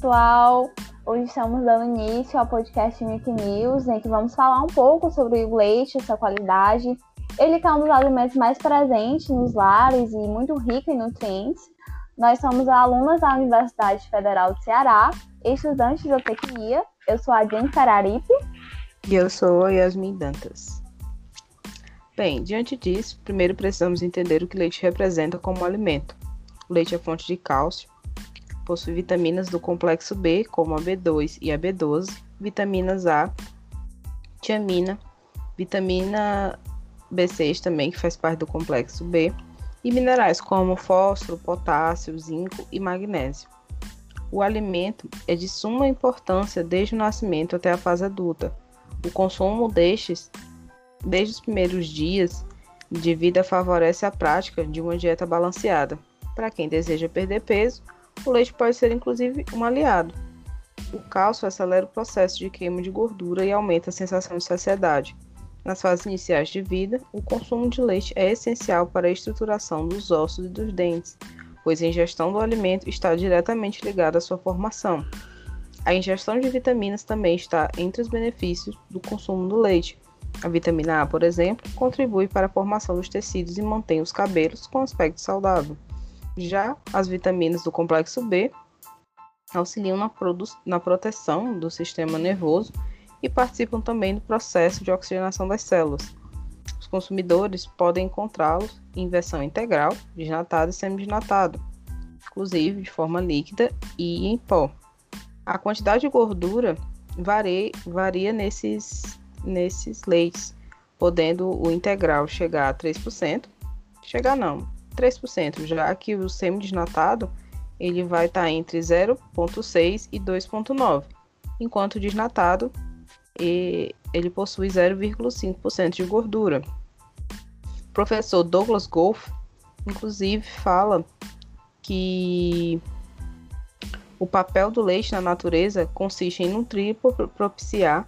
pessoal! Hoje estamos dando início ao podcast Milk News, em que vamos falar um pouco sobre o leite, sua qualidade. Ele é um dos alimentos mais presentes nos lares e muito rico em nutrientes. Nós somos alunas da Universidade Federal de Ceará, estudantes de zootecnia. Eu sou a Jen Cararipe. E eu sou a Yasmin Dantas. Bem, diante disso, primeiro precisamos entender o que leite representa como alimento. O leite é fonte de cálcio, possui vitaminas do complexo B, como a B2 e a B12, vitaminas A, tiamina, vitamina B6 também, que faz parte do complexo B, e minerais como fósforo, potássio, zinco e magnésio. O alimento é de suma importância desde o nascimento até a fase adulta. O consumo destes, desde os primeiros dias de vida, favorece a prática de uma dieta balanceada. Para quem deseja perder peso, o leite pode ser inclusive um aliado. O cálcio acelera o processo de queima de gordura e aumenta a sensação de saciedade. Nas fases iniciais de vida, o consumo de leite é essencial para a estruturação dos ossos e dos dentes, pois a ingestão do alimento está diretamente ligada à sua formação. A ingestão de vitaminas também está entre os benefícios do consumo do leite. A vitamina A, por exemplo, contribui para a formação dos tecidos e mantém os cabelos com aspecto saudável. Já as vitaminas do complexo B auxiliam na, na proteção do sistema nervoso e participam também do processo de oxigenação das células. Os consumidores podem encontrá-los em versão integral, desnatado e semidesnatado, inclusive de forma líquida e em pó. A quantidade de gordura varia, varia nesses, nesses leites, podendo o integral chegar a 3%, chegar não, 3%, já que o semidesnatado ele vai estar tá entre 0,6 e 2,9, enquanto o desnatado ele possui 0,5% de gordura. O professor Douglas Golf, inclusive, fala que o papel do leite na natureza consiste em nutrir e propiciar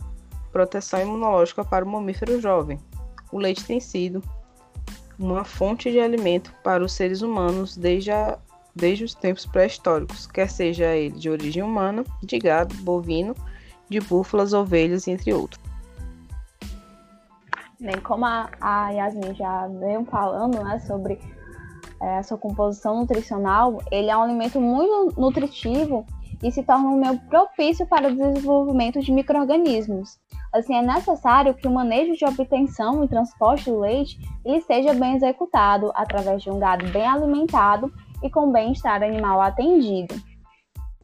proteção imunológica para o mamífero jovem. O leite tem sido uma fonte de alimento para os seres humanos desde, a, desde os tempos pré-históricos, quer seja ele de origem humana, de gado, bovino, de búfalas, ovelhas, entre outros. Bem, como a, a Yasmin já veio falando né, sobre é, a sua composição nutricional, ele é um alimento muito nutritivo e se torna um meio propício para o desenvolvimento de micro-organismos. Assim, é necessário que o manejo de obtenção e transporte do leite ele seja bem executado através de um gado bem alimentado e com bem-estar animal atendido.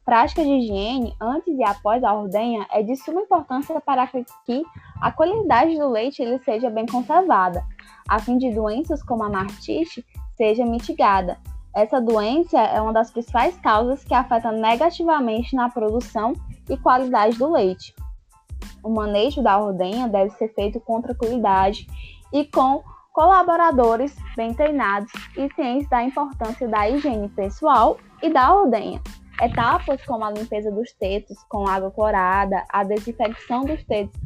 Prática de higiene antes e após a ordenha é de suma importância para que a qualidade do leite ele seja bem conservada, a fim de doenças como a martite seja mitigada. Essa doença é uma das principais causas que afeta negativamente na produção e qualidade do leite o manejo da ordenha deve ser feito com tranquilidade e com colaboradores bem treinados e cientes da importância da higiene pessoal e da ordenha. Etapas como a limpeza dos tetos com água clorada, a desinfecção dos tetos,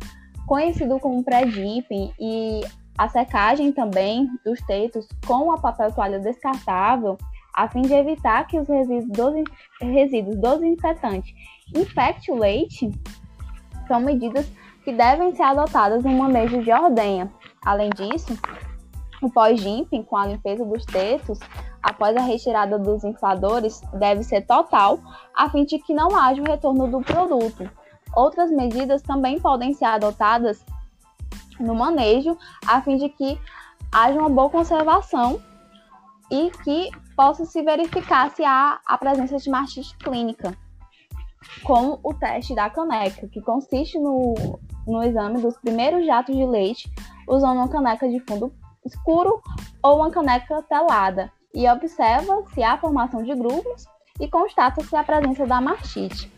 conhecido como pré-dipping, e a secagem também dos tetos com a papel toalha descartável, a fim de evitar que os resíduos, resíduos desinfetantes infectem o leite, são medidas que devem ser adotadas no manejo de ordenha. Além disso, o pós-dimping, com a limpeza dos tetos, após a retirada dos infladores, deve ser total, a fim de que não haja o retorno do produto. Outras medidas também podem ser adotadas no manejo, a fim de que haja uma boa conservação e que possa se verificar se há a presença de mastite clínica com o teste da caneca, que consiste no, no exame dos primeiros jatos de leite usando uma caneca de fundo escuro ou uma caneca telada e observa se há formação de grumos e constata-se a presença da mastite.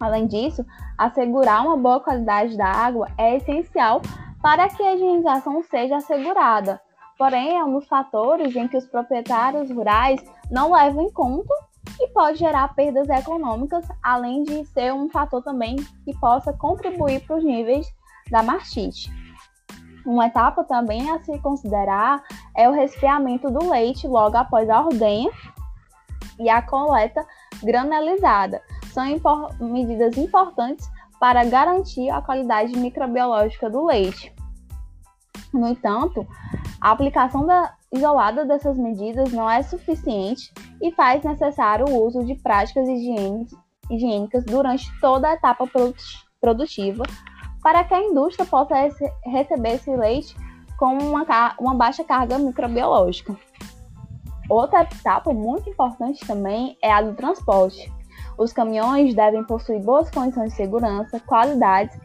Além disso, assegurar uma boa qualidade da água é essencial para que a higienização seja assegurada. Porém, é um dos fatores em que os proprietários rurais não levam em conta e pode gerar perdas econômicas, além de ser um fator também que possa contribuir para os níveis da mastite. Uma etapa também a se considerar é o resfriamento do leite logo após a ordenha e a coleta granulizada. são impor medidas importantes para garantir a qualidade microbiológica do leite. No entanto, a aplicação da, isolada dessas medidas não é suficiente e faz necessário o uso de práticas higiênicas durante toda a etapa produtiva para que a indústria possa receber esse leite com uma, uma baixa carga microbiológica. Outra etapa muito importante também é a do transporte. Os caminhões devem possuir boas condições de segurança, qualidade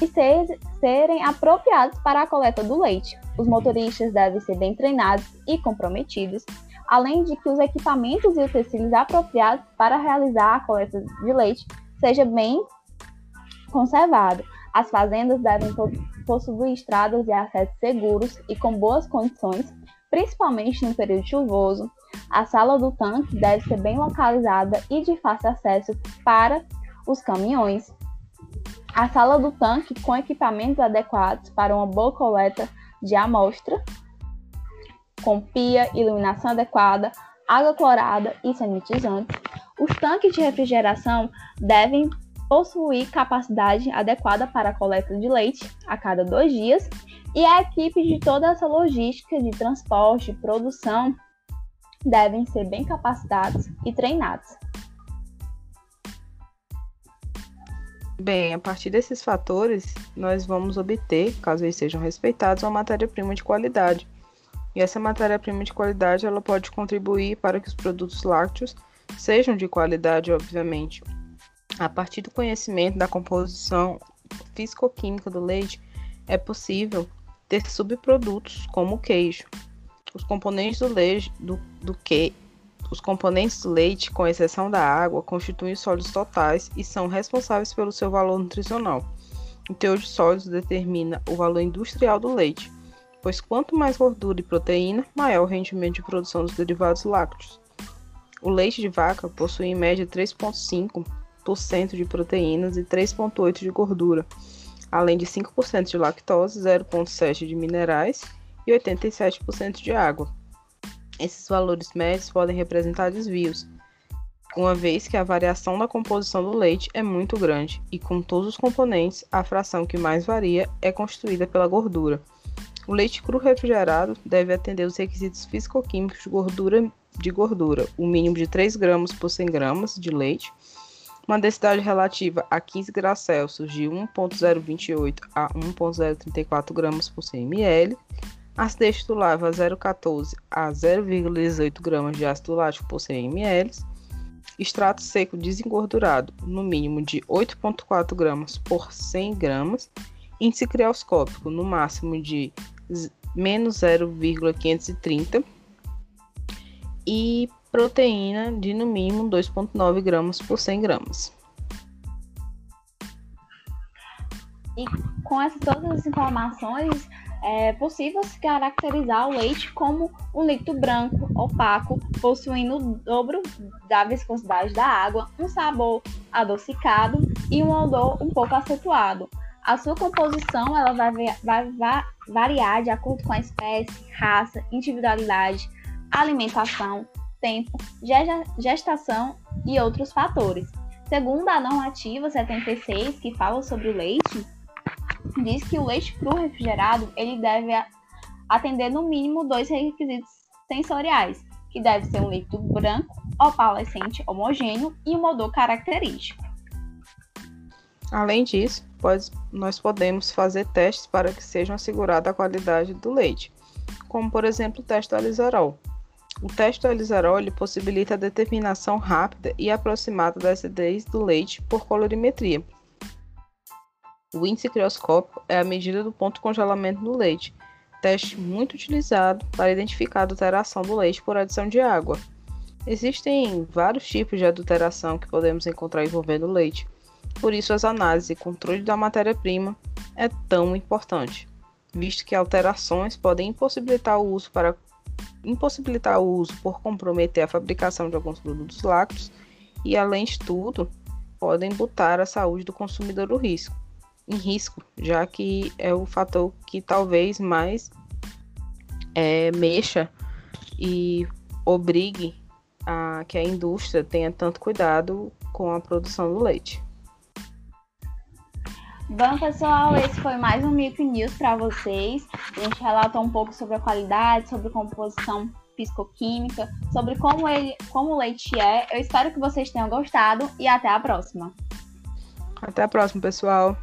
e, ser, serem apropriados para a coleta do leite. Os motoristas devem ser bem treinados e comprometidos, além de que os equipamentos e utensílios apropriados para realizar a coleta de leite sejam bem conservados. As fazendas devem possuir estradas e acessos seguros e com boas condições, principalmente no período chuvoso. A sala do tanque deve ser bem localizada e de fácil acesso para os caminhões. A sala do tanque com equipamentos adequados para uma boa coleta de amostra, com pia, iluminação adequada, água clorada e sanitizantes. Os tanques de refrigeração devem possuir capacidade adequada para a coleta de leite a cada dois dias e a equipe de toda essa logística de transporte e produção devem ser bem capacitados e treinados. Bem, a partir desses fatores, nós vamos obter, caso eles sejam respeitados, uma matéria-prima de qualidade. E essa matéria-prima de qualidade ela pode contribuir para que os produtos lácteos sejam de qualidade, obviamente. A partir do conhecimento da composição físico-química do leite, é possível ter subprodutos como o queijo. Os componentes do leite, do, do que, os componentes do leite, com exceção da água, constituem sólidos totais e são responsáveis pelo seu valor nutricional. O teor de sólidos determina o valor industrial do leite, pois quanto mais gordura e proteína, maior o rendimento de produção dos derivados lácteos. O leite de vaca possui em média 3,5% de proteínas e 3,8% de gordura, além de 5% de lactose, 0,7% de minerais e 87% de água. Esses valores médios podem representar desvios, uma vez que a variação da composição do leite é muito grande e, com todos os componentes, a fração que mais varia é constituída pela gordura. O leite cru refrigerado deve atender os requisitos físico-químicos de gordura, de gordura, o mínimo de 3 gramas por 100 gramas de leite, uma densidade relativa a 15 graus Celsius de 1.028 a 1.034 gramas por 100 ml, Acidez a 0,14 a 0,18 gramas de ácido lático por 100 ml. Extrato seco desengordurado, no mínimo de 8,4 gramas por 100 gramas. Índice crioscópico, no máximo de menos 0,530. E proteína de no mínimo 2,9 gramas por 100 gramas. E com essas, todas as informações, é possível se caracterizar o leite como um líquido branco, opaco, possuindo o dobro da viscosidade da água, um sabor adocicado e um odor um pouco acentuado. A sua composição ela vai, vai, vai variar de acordo com a espécie, raça, individualidade, alimentação, tempo, gestação e outros fatores. Segundo a normativa 76, que fala sobre o leite, diz que o leite cru refrigerado ele deve atender no mínimo dois requisitos sensoriais, que deve ser um líquido branco, opalescente, homogêneo e um odor característico. Além disso, pode, nós podemos fazer testes para que seja assegurada a qualidade do leite, como por exemplo o teste alizarol. O teste alizarol possibilita a determinação rápida e aproximada da acidez do leite por colorimetria, o índice crioscópico é a medida do ponto de congelamento do leite, teste muito utilizado para identificar a adulteração do leite por adição de água. Existem vários tipos de adulteração que podemos encontrar envolvendo o leite, por isso as análises e controle da matéria-prima é tão importante, visto que alterações podem impossibilitar o uso para impossibilitar o uso por comprometer a fabricação de alguns produtos lácteos e, além de tudo, podem botar a saúde do consumidor no risco em risco, já que é o fator que talvez mais é, mexa e obrigue a que a indústria tenha tanto cuidado com a produção do leite. Bom, pessoal, esse foi mais um Milk News para vocês. A gente relatou um pouco sobre a qualidade, sobre composição fisicoquímica, sobre como, ele, como o leite é. Eu espero que vocês tenham gostado e até a próxima. Até a próxima, pessoal.